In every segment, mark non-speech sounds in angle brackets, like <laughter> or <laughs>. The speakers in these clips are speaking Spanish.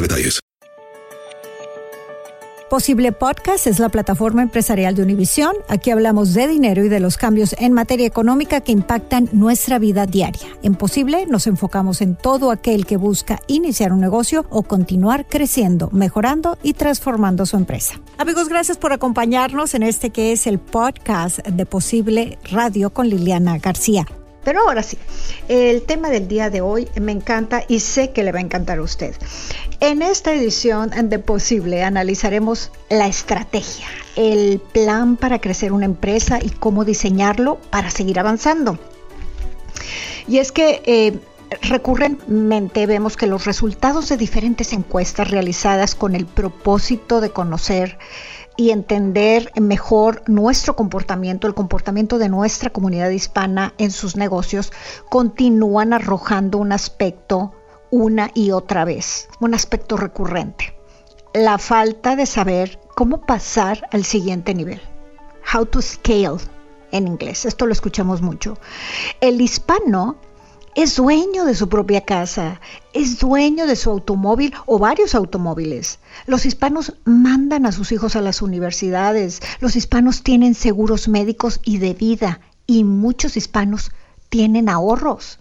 detalles. Posible Podcast es la plataforma empresarial de Univisión. Aquí hablamos de dinero y de los cambios en materia económica que impactan nuestra vida diaria. En Posible nos enfocamos en todo aquel que busca iniciar un negocio o continuar creciendo, mejorando y transformando su empresa. Amigos, gracias por acompañarnos en este que es el podcast de Posible Radio con Liliana García. Pero ahora sí, el tema del día de hoy me encanta y sé que le va a encantar a usted. En esta edición de Posible analizaremos la estrategia, el plan para crecer una empresa y cómo diseñarlo para seguir avanzando. Y es que eh, recurrentemente vemos que los resultados de diferentes encuestas realizadas con el propósito de conocer y entender mejor nuestro comportamiento, el comportamiento de nuestra comunidad hispana en sus negocios, continúan arrojando un aspecto una y otra vez, un aspecto recurrente. La falta de saber cómo pasar al siguiente nivel. How to scale en inglés. Esto lo escuchamos mucho. El hispano es dueño de su propia casa, es dueño de su automóvil o varios automóviles. Los hispanos mandan a sus hijos a las universidades, los hispanos tienen seguros médicos y de vida y muchos hispanos tienen ahorros,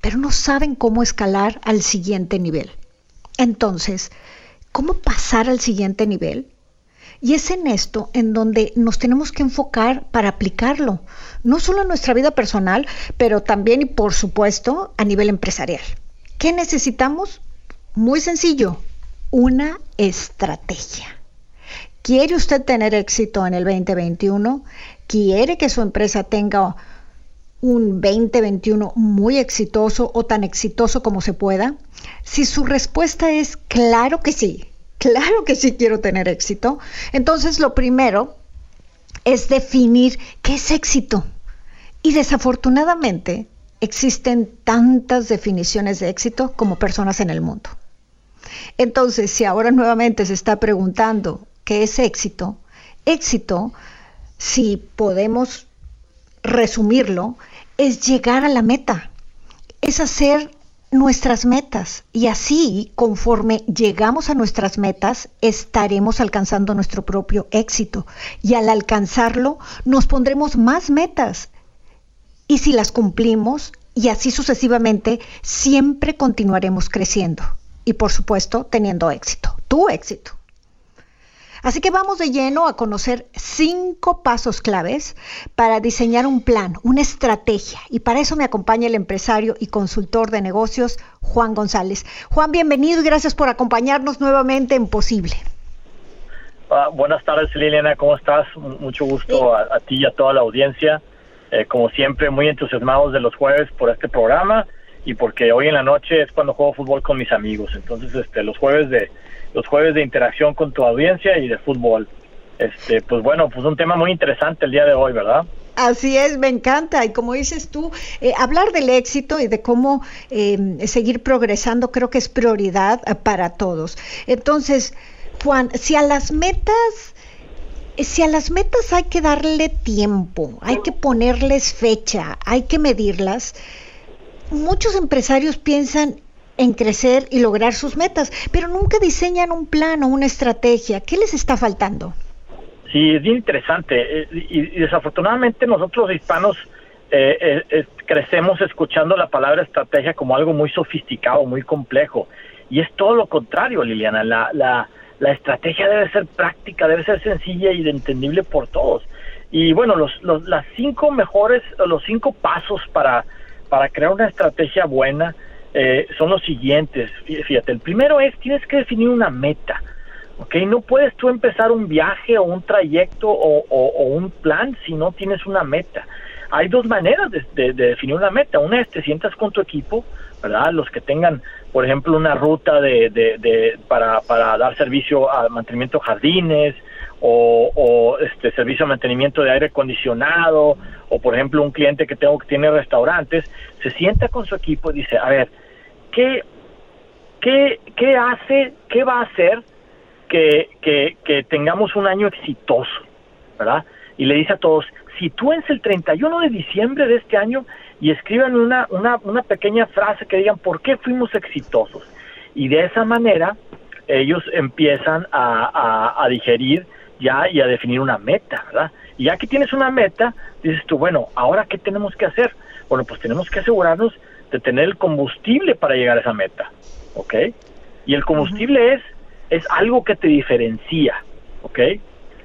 pero no saben cómo escalar al siguiente nivel. Entonces, ¿cómo pasar al siguiente nivel? Y es en esto en donde nos tenemos que enfocar para aplicarlo, no solo en nuestra vida personal, pero también y por supuesto a nivel empresarial. ¿Qué necesitamos? Muy sencillo, una estrategia. ¿Quiere usted tener éxito en el 2021? ¿Quiere que su empresa tenga un 2021 muy exitoso o tan exitoso como se pueda? Si su respuesta es claro que sí, Claro que sí quiero tener éxito. Entonces, lo primero es definir qué es éxito. Y desafortunadamente existen tantas definiciones de éxito como personas en el mundo. Entonces, si ahora nuevamente se está preguntando qué es éxito, éxito, si podemos resumirlo, es llegar a la meta, es hacer nuestras metas. Y así conforme llegamos a nuestras metas estaremos alcanzando nuestro propio éxito. Y al alcanzarlo nos pondremos más metas. Y si las cumplimos y así sucesivamente siempre continuaremos creciendo. Y por supuesto teniendo éxito, tu éxito. Así que vamos de lleno a conocer cinco pasos claves para diseñar un plan, una estrategia. Y para eso me acompaña el empresario y consultor de negocios, Juan González. Juan, bienvenido y gracias por acompañarnos nuevamente en Posible. Ah, buenas tardes, Liliana, ¿cómo estás? Mucho gusto a, ti y a toda la audiencia. Eh, como siempre, muy entusiasmados de los jueves por este programa y porque hoy en la noche es cuando juego fútbol con mis amigos. Entonces, este, los jueves de los jueves de interacción con tu audiencia y de fútbol. Este, pues bueno, pues un tema muy interesante el día de hoy, ¿verdad? Así es, me encanta. Y como dices tú, eh, hablar del éxito y de cómo em, seguir progresando creo que es prioridad eh, para todos. Entonces, Juan, si a las metas, si a las metas hay que darle tiempo, hay que ponerles fecha, hay que medirlas, muchos empresarios piensan, en crecer y lograr sus metas, pero nunca diseñan un plan o una estrategia. ¿Qué les está faltando? Sí, es bien interesante. Eh, y, desafortunadamente nosotros hispanos eh, eh, crecemos escuchando la palabra estrategia como algo muy sofisticado, muy complejo. Y es todo lo contrario, Liliana. La, la, estrategia debe ser práctica, debe ser sencilla y entendible por todos. Y bueno, los, los, las cinco mejores, los cinco pasos para, para crear una estrategia buena eh, son los siguientes. Fíjate, el primero es, tienes que definir una meta. ¿ok? No puedes tú empezar un viaje o un trayecto o, un plan si no tienes una meta. hay dos maneras de, definir una meta. Una es te sientas con tu equipo, ¿verdad? Los que tengan, por ejemplo, una ruta de, para, para dar servicio a mantenimiento de jardines, o, este servicio de mantenimiento de aire acondicionado o por ejemplo un cliente que tengo que tiene restaurantes se sienta con su equipo y dice a ver qué qué, qué hace qué va a hacer que, que, que tengamos un año exitoso verdad y le dice a todos sitúense el 31 de diciembre de este año y escriban una, una, una pequeña frase que digan por qué fuimos exitosos y de esa manera ellos empiezan a, a, a digerir ya y a definir una meta, ¿verdad? Y ya que tienes una meta, dices tú, bueno, ahora qué tenemos que hacer? Bueno, pues tenemos que asegurarnos de tener el combustible para llegar a esa meta, ¿ok? Y el combustible es, es algo que te diferencia, ¿ok?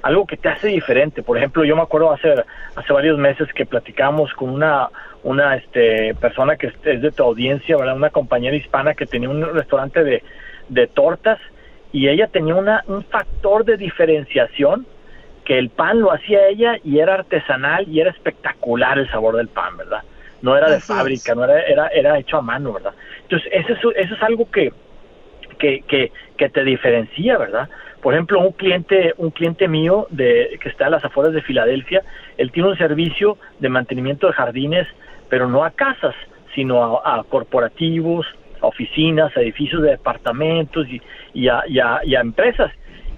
Algo que te hace diferente. Por ejemplo, yo me acuerdo hace, hace varios meses que platicamos con una, una este, persona que es de tu audiencia, ¿verdad? Una compañera hispana que tenía un restaurante de, de tortas y ella tenía una, un factor de diferenciación que el pan lo hacía ella y era artesanal y era espectacular el sabor del pan, ¿verdad? No era de fábrica, no era, era, era hecho a mano, ¿verdad? Entonces, eso es, eso es algo que, que, que, que te diferencia, ¿verdad? Por ejemplo, un cliente, un cliente mío de, que está a las afueras de Filadelfia, él tiene un servicio de mantenimiento de jardines, pero no a casas, sino a corporativos, oficinas, edificios de departamentos y, y, a, y, a, empresas.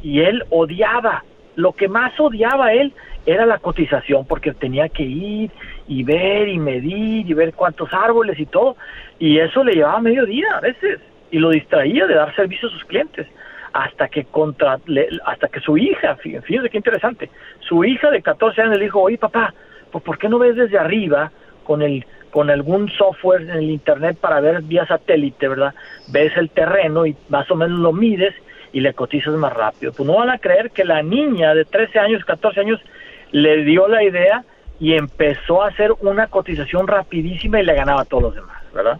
Y él odiaba, lo que más odiaba él era la cotización, porque tenía que ir y ver y medir y ver cuántos árboles y todo, y eso le llevaba medio día a veces, y lo distraía de dar servicio a sus clientes. Hasta que contra hasta que su hija, fíjense qué interesante, su hija de 14 años le dijo, oye papá, pues ¿por qué no ves desde arriba con el con algún software en el internet para ver vía satélite, ¿verdad? Ves el terreno y más o menos lo mides y le cotizas más rápido. Pues no van a creer que la niña de 13 años, 14 años, le dio la idea y empezó a hacer una cotización rapidísima y le ganaba a todos los demás, ¿verdad?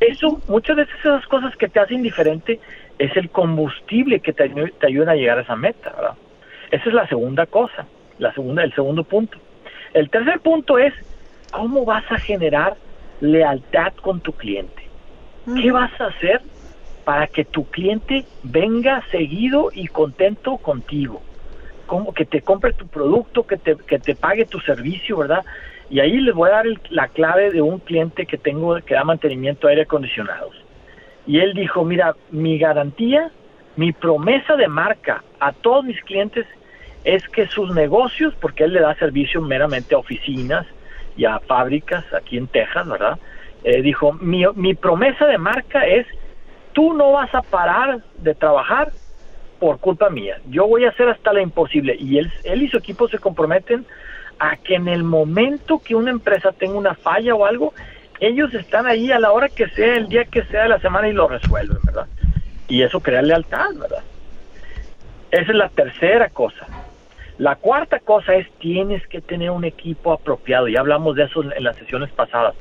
eso, muchas veces esas cosas que te hacen diferente es el combustible que te, te ayuda a llegar a esa meta, ¿verdad? Esa es la segunda cosa, la segunda, el segundo punto. El tercer punto es ¿cómo vas a generar lealtad con tu cliente? ¿Qué vas a hacer para que tu cliente venga seguido y contento contigo? ¿Cómo que te compre tu producto, que te, que te pague tu servicio, verdad? Y ahí les voy a dar la clave de un cliente que tengo que da mantenimiento a aire acondicionados. Y él dijo, mira, mi garantía, mi promesa de marca a todos mis clientes es que sus negocios, porque él le da servicio meramente a oficinas, y a fábricas aquí en Texas, ¿verdad? Eh, dijo, mi, mi promesa de marca es, tú no vas a parar de trabajar por culpa mía, yo voy a hacer hasta la imposible. Y él, él y su equipo se comprometen a que en el momento que una empresa tenga una falla o algo, ellos están ahí a la hora que sea, el día que sea de la semana y lo resuelven, ¿verdad? Y eso crea lealtad, ¿verdad? Esa es la tercera cosa. La cuarta cosa es tienes que tener un equipo apropiado. Ya hablamos de eso en las sesiones pasadas.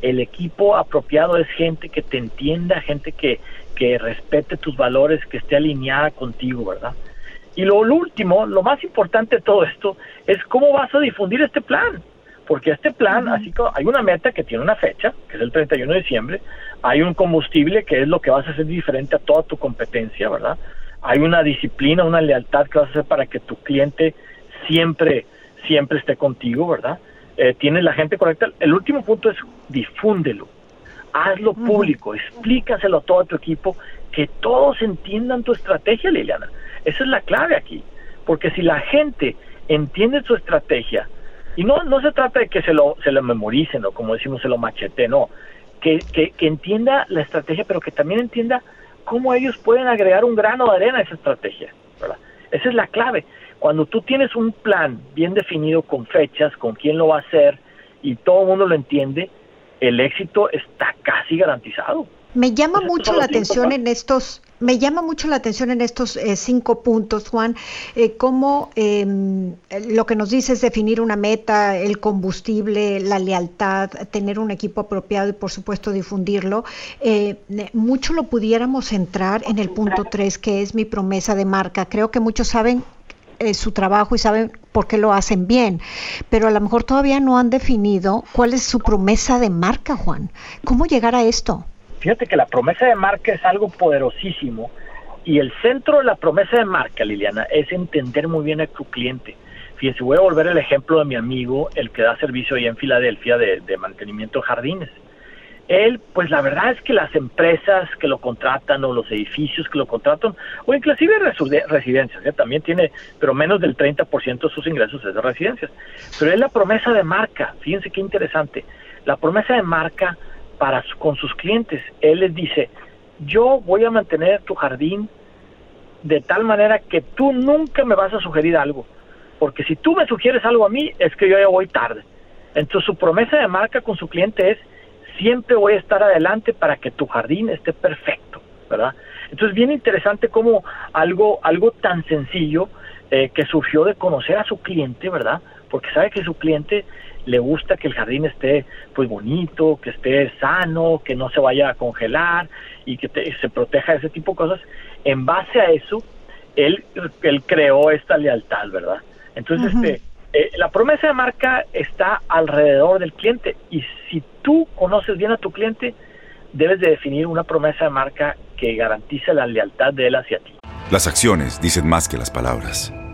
El equipo apropiado es gente que te entienda, gente que, que respete tus valores, que esté alineada contigo, ¿verdad? Y lo, último, lo más importante de todo esto, es cómo vas a difundir este plan. Porque este plan, así que hay una meta que tiene una fecha, que es el 31 de diciembre, hay un combustible que es lo que vas a hacer diferente a toda tu competencia, ¿verdad? hay una disciplina, una lealtad que vas a hacer para que tu cliente siempre, siempre esté contigo, ¿verdad? Eh, tienes la gente correcta. El último punto es difúndelo, hazlo público, explícaselo a todo tu equipo, que todos entiendan tu estrategia, Liliana. Esa es la clave aquí, porque si la gente entiende tu estrategia, y no, no se trata de que se lo, se lo memoricen o como decimos se lo machete, no, que, que, que entienda la estrategia, pero que también entienda cómo ellos pueden agregar un grano de arena a esa estrategia. ¿verdad? Esa es la clave. Cuando tú tienes un plan bien definido con fechas, con quién lo va a hacer y todo el mundo lo entiende, el éxito está casi garantizado. Me llama mucho la atención en estos, me llama mucho la atención en estos eh, cinco puntos, Juan, eh, cómo em, lo que nos dice es definir una meta, el combustible, la lealtad, tener un equipo apropiado y por supuesto difundirlo. Eh, mucho lo pudiéramos centrar en el punto tres, que es mi promesa de marca. Creo que muchos saben su trabajo y saben porque lo hacen bien, pero a lo mejor todavía no han definido cuál es su promesa de marca, Juan. ¿Cómo llegar a esto? Fíjate que la promesa de marca es algo poderosísimo y el centro de la promesa de marca, Liliana, es entender muy bien a tu cliente. Fíjense, voy a volver el ejemplo de mi amigo, el que da servicio ahí en Filadelfia de, de mantenimiento de jardines. Él, pues la verdad es que las empresas que lo contratan o los edificios que lo contratan, o inclusive residencias, ¿eh? también tiene, pero menos del 30% de sus ingresos es de residencias. Pero es la promesa de marca, fíjense qué interesante, la promesa de marca para con sus clientes. Él les dice, yo voy a mantener tu jardín de tal manera que tú nunca me vas a sugerir algo, porque si tú me sugieres algo a mí es que yo ya voy tarde. Entonces su promesa de marca con su cliente es siempre voy a estar adelante para que tu jardín esté perfecto, ¿verdad? Entonces bien interesante como algo algo tan sencillo eh, que surgió de conocer a su cliente, ¿verdad? Porque sabe que su cliente le gusta que el jardín esté pues bonito, que esté sano, que no se vaya a congelar y que se proteja de ese tipo de cosas. En base a eso, él, él creó esta lealtad, ¿verdad? Entonces, este, eh, la promesa de marca está alrededor del cliente y si tú conoces bien a tu cliente, debes de definir una promesa de marca que garantice la lealtad de él hacia ti. Las acciones dicen más que las palabras.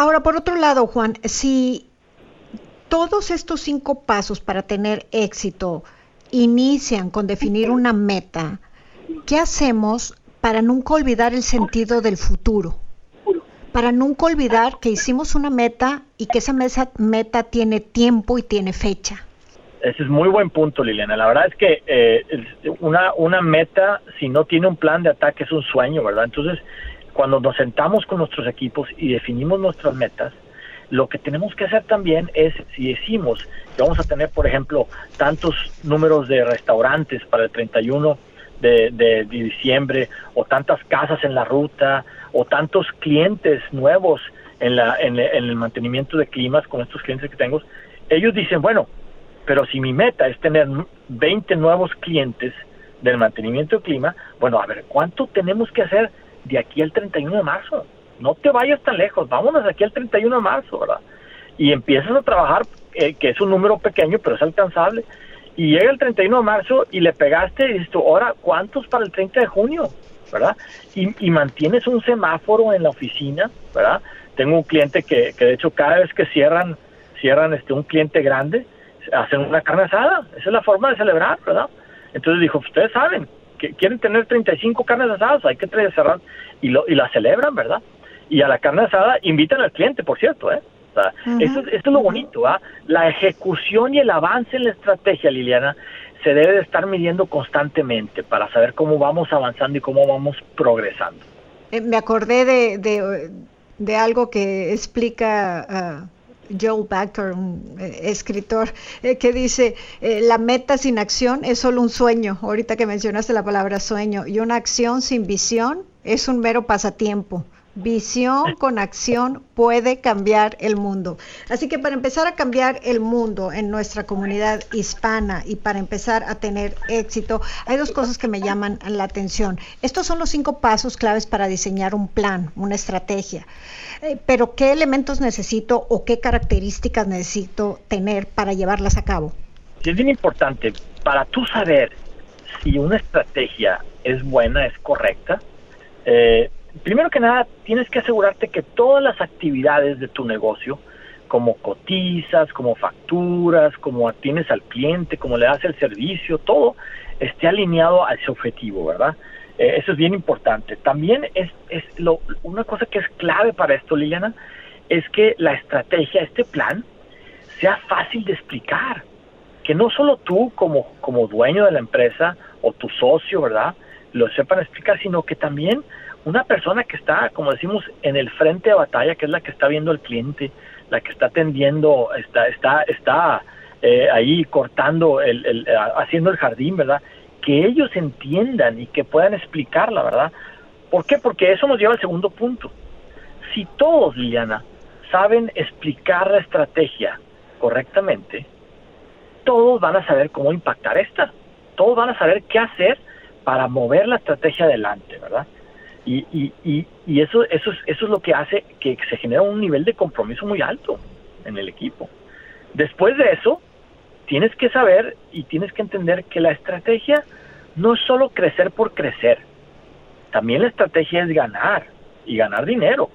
Ahora, por otro lado, Juan, si todos estos cinco pasos para tener éxito inician con definir una meta, ¿qué hacemos para nunca olvidar el sentido del futuro? Para nunca olvidar que hicimos una meta y que esa meta tiene tiempo y tiene fecha. Ese es muy buen punto, Liliana. La verdad es que eh, una, una meta, si no tiene un plan de ataque, es un sueño, ¿verdad? Entonces, cuando nos sentamos con nuestros equipos y definimos nuestras metas, lo que tenemos que hacer también es, si decimos que vamos a tener, por ejemplo, tantos números de restaurantes para el 31 de, de, diciembre, o tantas casas en la ruta, o tantos clientes nuevos en, la, en, el mantenimiento de climas con estos clientes que tengo, ellos dicen, bueno, pero si mi meta es tener 20 nuevos clientes del mantenimiento de clima, bueno, a ver, ¿cuánto tenemos que hacer de aquí al 31 de marzo. No te vayas tan lejos, vámonos aquí al 31 de marzo, ¿verdad? Y empiezas a trabajar, eh, que es un número pequeño, pero es alcanzable. Y llega el 31 de marzo y le pegaste y dices tú, ahora, ¿cuántos para el 30 de junio? ¿Verdad? Y, y mantienes un semáforo en la oficina, ¿verdad? Tengo un cliente que, que de hecho cada vez que cierran, cierran este un cliente grande, hacen una carne asada. Esa es la forma de celebrar, ¿verdad? Entonces dijo, ustedes saben, que quieren tener 35 carnes asadas, hay que cerrar y, lo, y la celebran, ¿verdad? Y a la carne asada invitan al cliente, por cierto, ¿eh? O sea, eso, es lo bonito, ¿ah? La ejecución y el avance en la estrategia, Liliana, se debe de estar midiendo constantemente para saber cómo vamos avanzando y cómo vamos progresando. Eh, me acordé de, de, de, algo que explica... Ah, Joe Backer, un eh, escritor, eh, que dice, eh, la meta sin acción es solo un sueño, ahorita que mencionaste la palabra sueño, y una acción sin visión es un mero pasatiempo. Visión con acción puede cambiar el mundo. Así que para empezar a cambiar el mundo en nuestra comunidad hispana y para empezar a tener éxito, hay dos cosas que me llaman la atención. Estos son los cinco pasos claves para diseñar un plan, una estrategia. Eh, pero ¿qué elementos necesito o qué características necesito tener para llevarlas a cabo? Es bien importante para tú saber si una estrategia es buena, es correcta. Eh, primero que nada, tienes que asegurarte que todas las actividades de tu negocio, como cotizas, como facturas, como atiendes al cliente, como le das el servicio, todo esté alineado a ese objetivo, ¿verdad? Eh, eso es bien importante. También es, es lo, una cosa que es clave para esto, Liliana, es que la estrategia, este plan, sea fácil de explicar. Que no solo tú como, como dueño de la empresa o tu socio, ¿verdad? Lo sepan explicar, sino que también una persona que está, como decimos, en el frente de batalla, que es la que está viendo al cliente, la que está atendiendo, está, está, está eh, ahí cortando, el, haciendo el jardín, ¿verdad? Que ellos entiendan y que puedan explicarla, ¿verdad? ¿Por qué? Porque eso nos lleva al segundo punto. Si todos, Liliana, saben explicar la estrategia correctamente, todos van a saber cómo impactar esta. Todos van a saber qué hacer para mover la estrategia adelante, ¿verdad? Y, y, y, eso, eso, es, eso es lo que hace que se genera un nivel de compromiso muy alto en el equipo. Después de eso, tienes que saber y tienes que entender que la estrategia no es solo crecer por crecer, también la estrategia es ganar y ganar dinero,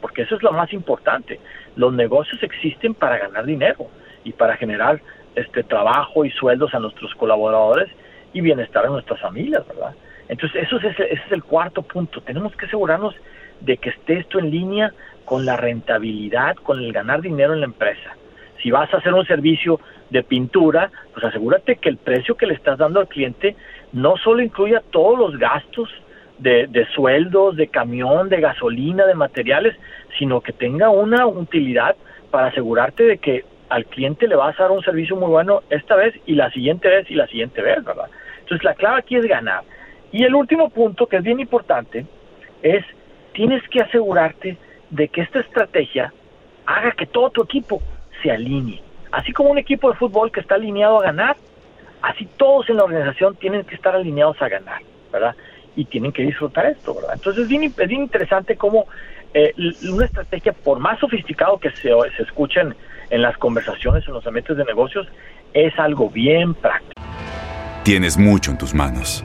porque eso es lo más importante. Los negocios existen para ganar dinero y para generar este trabajo y sueldos a nuestros colaboradores y bienestar a nuestras familias, ¿verdad? Entonces, eso es, ese es el cuarto punto. Tenemos que asegurarnos de que esté esto en línea con la rentabilidad, con el ganar dinero en la empresa. Si vas a hacer un servicio de pintura, pues asegúrate que el precio que le estás dando al cliente no solo incluya todos los gastos de, de sueldos, de camión, de gasolina, de materiales, sino que tenga una utilidad para asegurarte de que al cliente le vas a dar un servicio muy bueno esta vez y la siguiente vez y la siguiente vez, ¿verdad? Entonces la clave aquí es ganar. Y el último punto, que es bien importante, es tienes que asegurarte de que esta estrategia haga que todo tu equipo se alinee. Así como un equipo de fútbol que está alineado a ganar, así todos en la organización tienen que estar alineados a ganar, ¿verdad? Y tienen que disfrutar esto, ¿verdad? Entonces es bien, interesante cómo eh, una estrategia, por más sofisticado que se, se escuchen en las conversaciones, en los ambientes de negocios, es algo bien práctico. Tienes mucho en tus manos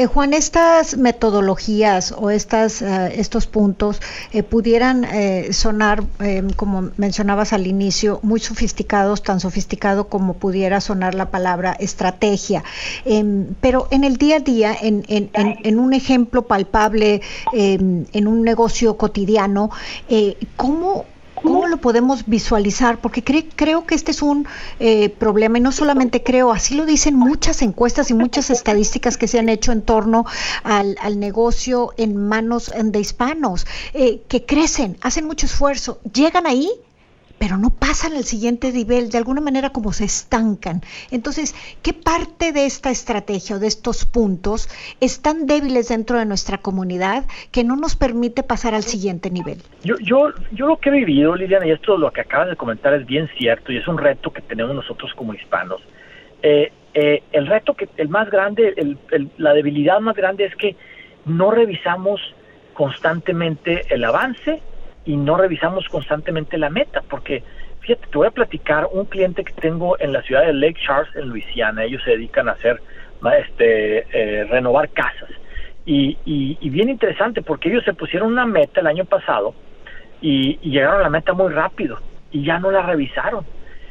Eh, Juan, estas metodologías o estas, eh, estos puntos eh, pudieran sonar, como mencionabas al inicio, muy sofisticados, tan sofisticado como pudiera sonar la palabra estrategia. Em, pero en el día a día, en, en un ejemplo palpable, em, en un negocio cotidiano, ¿cómo ¿Cómo lo podemos visualizar? Porque creo que este es un eh, problema y no solamente creo, así lo dicen muchas encuestas y muchas estadísticas que se han hecho en torno al, negocio en manos de hispanos, eh, que crecen, hacen mucho esfuerzo, llegan ahí pero no pasan al siguiente nivel, de alguna manera como se estancan. Entonces, ¿qué parte de esta estrategia o de estos puntos están débiles dentro de nuestra comunidad que no nos permite pasar al siguiente nivel? Yo, yo, yo lo que he vivido, Liliana, y esto lo que acabas de comentar es bien cierto y es un reto que tenemos nosotros como hispanos. Eh, eh, el reto que el más grande, la debilidad más grande es que no revisamos constantemente el avance y no revisamos constantemente la meta, porque fíjate, te voy a platicar un cliente que tengo en la ciudad de Lake Charles, en Luisiana, ellos se dedican a hacer, este, eh, renovar casas. Y, y, bien interesante, porque ellos se pusieron una meta el año pasado y, llegaron a la meta muy rápido y ya no la revisaron.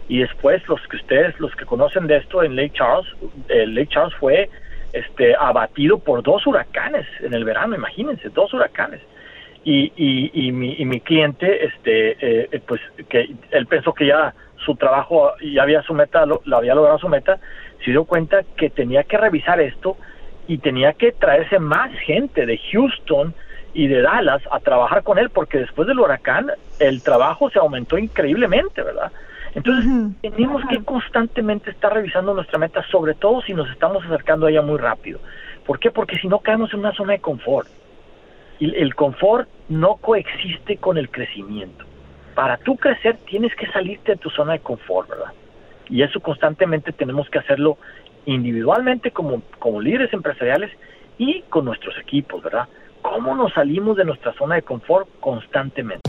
Y después los que ustedes, los que conocen de esto en Lake Charles, eh, Lake Charles fue este, abatido por dos huracanes en el verano, imagínense, dos huracanes y, y, y, mi, y mi cliente, este, eh, eh, pues que él pensó que ya su trabajo ya había su meta, lo, había logrado su meta, se dio cuenta que tenía que revisar esto y tenía que traerse más gente de Houston y de Dallas a trabajar con él porque después del huracán el trabajo se aumentó increíblemente, ¿verdad? Entonces tenemos que constantemente estar revisando nuestra meta, sobre todo si nos estamos acercando a ella muy rápido. ¿Por qué? Porque si no caemos en una zona de confort el confort no coexiste con el crecimiento. Para tú crecer tienes que salirte de tu zona de confort, ¿verdad? Y eso constantemente tenemos que hacerlo individualmente como, como líderes empresariales y con nuestros equipos, ¿verdad? ¿Cómo nos salimos de nuestra zona de confort constantemente?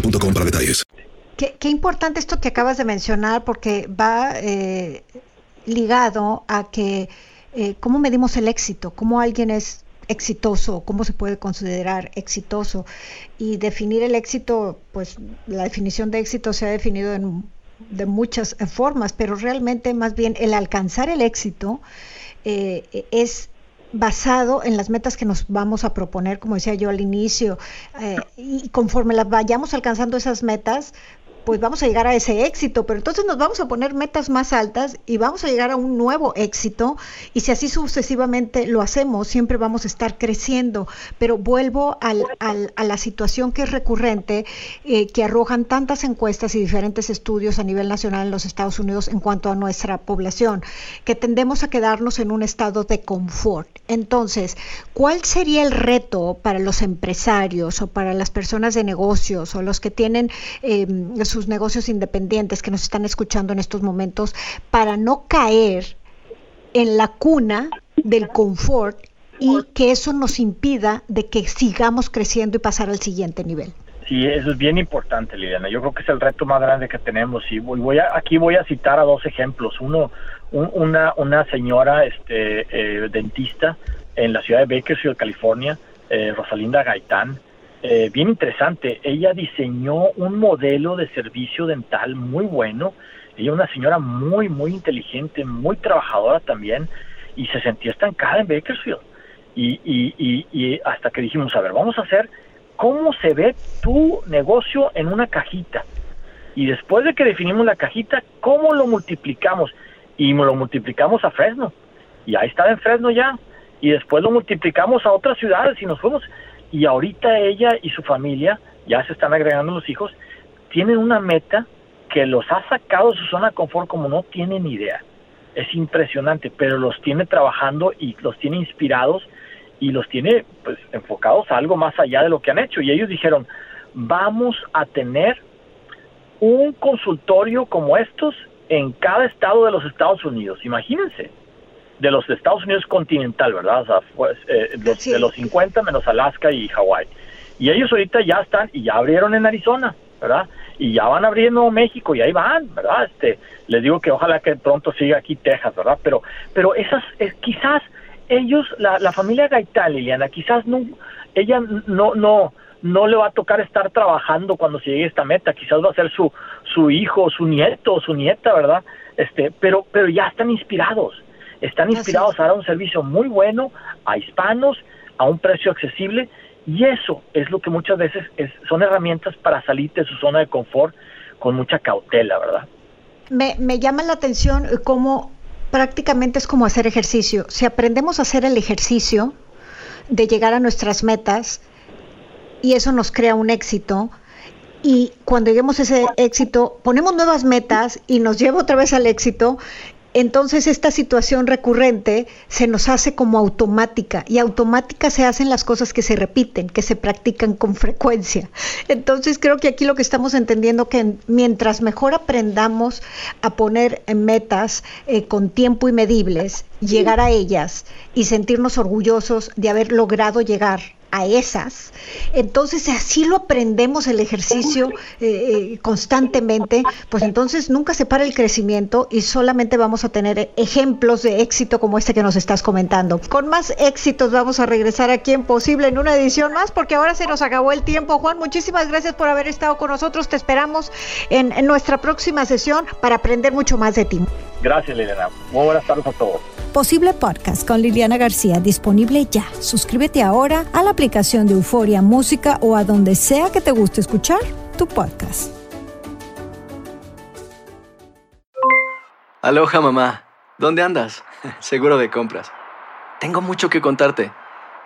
boostmobile.com para detalles. Qué, qué, importante esto que acabas de mencionar porque va eh, ligado a que eh, cómo medimos el éxito, cómo alguien es exitoso, cómo se puede considerar exitoso. Y definir el éxito, pues la definición de éxito se ha definido en, de muchas formas, pero realmente más bien el alcanzar el éxito eh, es basado en las metas que nos vamos a proponer, como decía yo al inicio, eh, y conforme las vayamos alcanzando esas metas, pues vamos a llegar a ese éxito, pero entonces nos vamos a poner metas más altas y vamos a llegar a un nuevo éxito y si así sucesivamente lo hacemos, siempre vamos a estar creciendo, pero vuelvo al, a la situación que es recurrente, eh, que arrojan tantas encuestas y diferentes estudios a nivel nacional en los Estados Unidos en cuanto a nuestra población, que tendemos a quedarnos en un estado de confort. Entonces, ¿cuál sería el reto para los empresarios o para las personas de negocios o los que tienen eh, sus negocios independientes que nos están escuchando en estos momentos para no caer en la cuna del confort y que eso nos impida de que sigamos creciendo y pasar al siguiente nivel. Sí, eso es bien importante, Liliana. Yo creo que es el reto más grande que tenemos. Y voy, a, aquí voy a citar a dos ejemplos. Uno, una, una señora este, eh, dentista en la ciudad de Bakersfield, California, eh, Rosalinda Gaitán, eh, bien interesante. Ella diseñó un modelo de servicio dental muy bueno. Ella una señora muy, muy inteligente, muy trabajadora también, y se sentía estancada en Bakersfield. Y, y, y, hasta que dijimos, a ver, vamos a hacer cómo se ve tu negocio en una cajita. Y después de que definimos la cajita, ¿cómo lo multiplicamos? Y lo multiplicamos a Fresno. Y ahí estaba en Fresno ya. Y después lo multiplicamos a otras ciudades y nos fuimos y ahorita ella y su familia, ya se están agregando los hijos, tienen una meta que los ha sacado de su zona de confort como no tienen idea. Es impresionante, pero los tiene trabajando y los tiene inspirados y los tiene pues enfocados a algo más allá de lo que han hecho. Y ellos dijeron, vamos a tener un consultorio como estos en cada estado de los Estados Unidos. Imagínense de los Estados Unidos continental, ¿verdad? O sea, pues, eh, de los 50 menos Alaska y Hawái. Y ellos ahorita ya están y ya abrieron en Arizona, ¿verdad? Y ya van a abrir en Nuevo México y ahí van, ¿verdad? Este, les digo que ojalá que pronto siga aquí Texas, ¿verdad? Pero, pero esas, es, quizás ellos, la, la familia Gaitán, Liliana, quizás no, ella no, no, no le va a tocar estar trabajando cuando se llegue a esta meta, quizás va a ser su, su hijo, su nieto, su nieta, ¿verdad? Este, pero, pero ya están inspirados están inspirados a dar un servicio muy bueno a hispanos a un precio accesible y eso es lo que muchas veces es, son herramientas para salir de su zona de confort con mucha cautela, ¿verdad? Me, me llama la atención cómo prácticamente es como hacer ejercicio. Si aprendemos a hacer el ejercicio de llegar a nuestras metas y eso nos crea un éxito, y cuando lleguemos a ese éxito, ponemos nuevas metas y nos lleva otra vez al éxito entonces esta situación recurrente se nos hace como automática y automática se hacen las cosas que se repiten, que se practican con frecuencia. Entonces creo que aquí lo que estamos entendiendo que mientras mejor aprendamos a poner metas eh, con tiempo y medibles, llegar a ellas y sentirnos orgullosos de haber logrado llegar a esas. Entonces, así lo aprendemos el ejercicio eh, eh, constantemente, pues entonces nunca se para el crecimiento y solamente vamos a tener ejemplos de éxito como este que nos estás comentando. Con más éxitos vamos a regresar aquí en Posible en una edición más porque ahora se nos acabó el tiempo. Juan, muchísimas gracias por haber estado con nosotros. Te esperamos en, en nuestra próxima sesión para aprender mucho más de ti. Gracias, Liliana. Muy buenas tardes a todos. Posible Podcast con Liliana García disponible ya. Suscríbete ahora a la aplicación de Euforia Música o a donde sea que te guste escuchar tu podcast. Aloha mamá, ¿dónde andas? <laughs> Seguro de compras. Tengo mucho que contarte.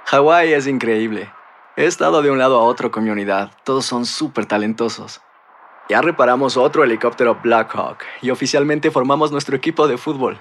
Hawái es increíble. He estado de un lado a otro con mi unidad. Todos son súper talentosos. Ya reparamos otro helicóptero Blackhawk y oficialmente formamos nuestro equipo de fútbol.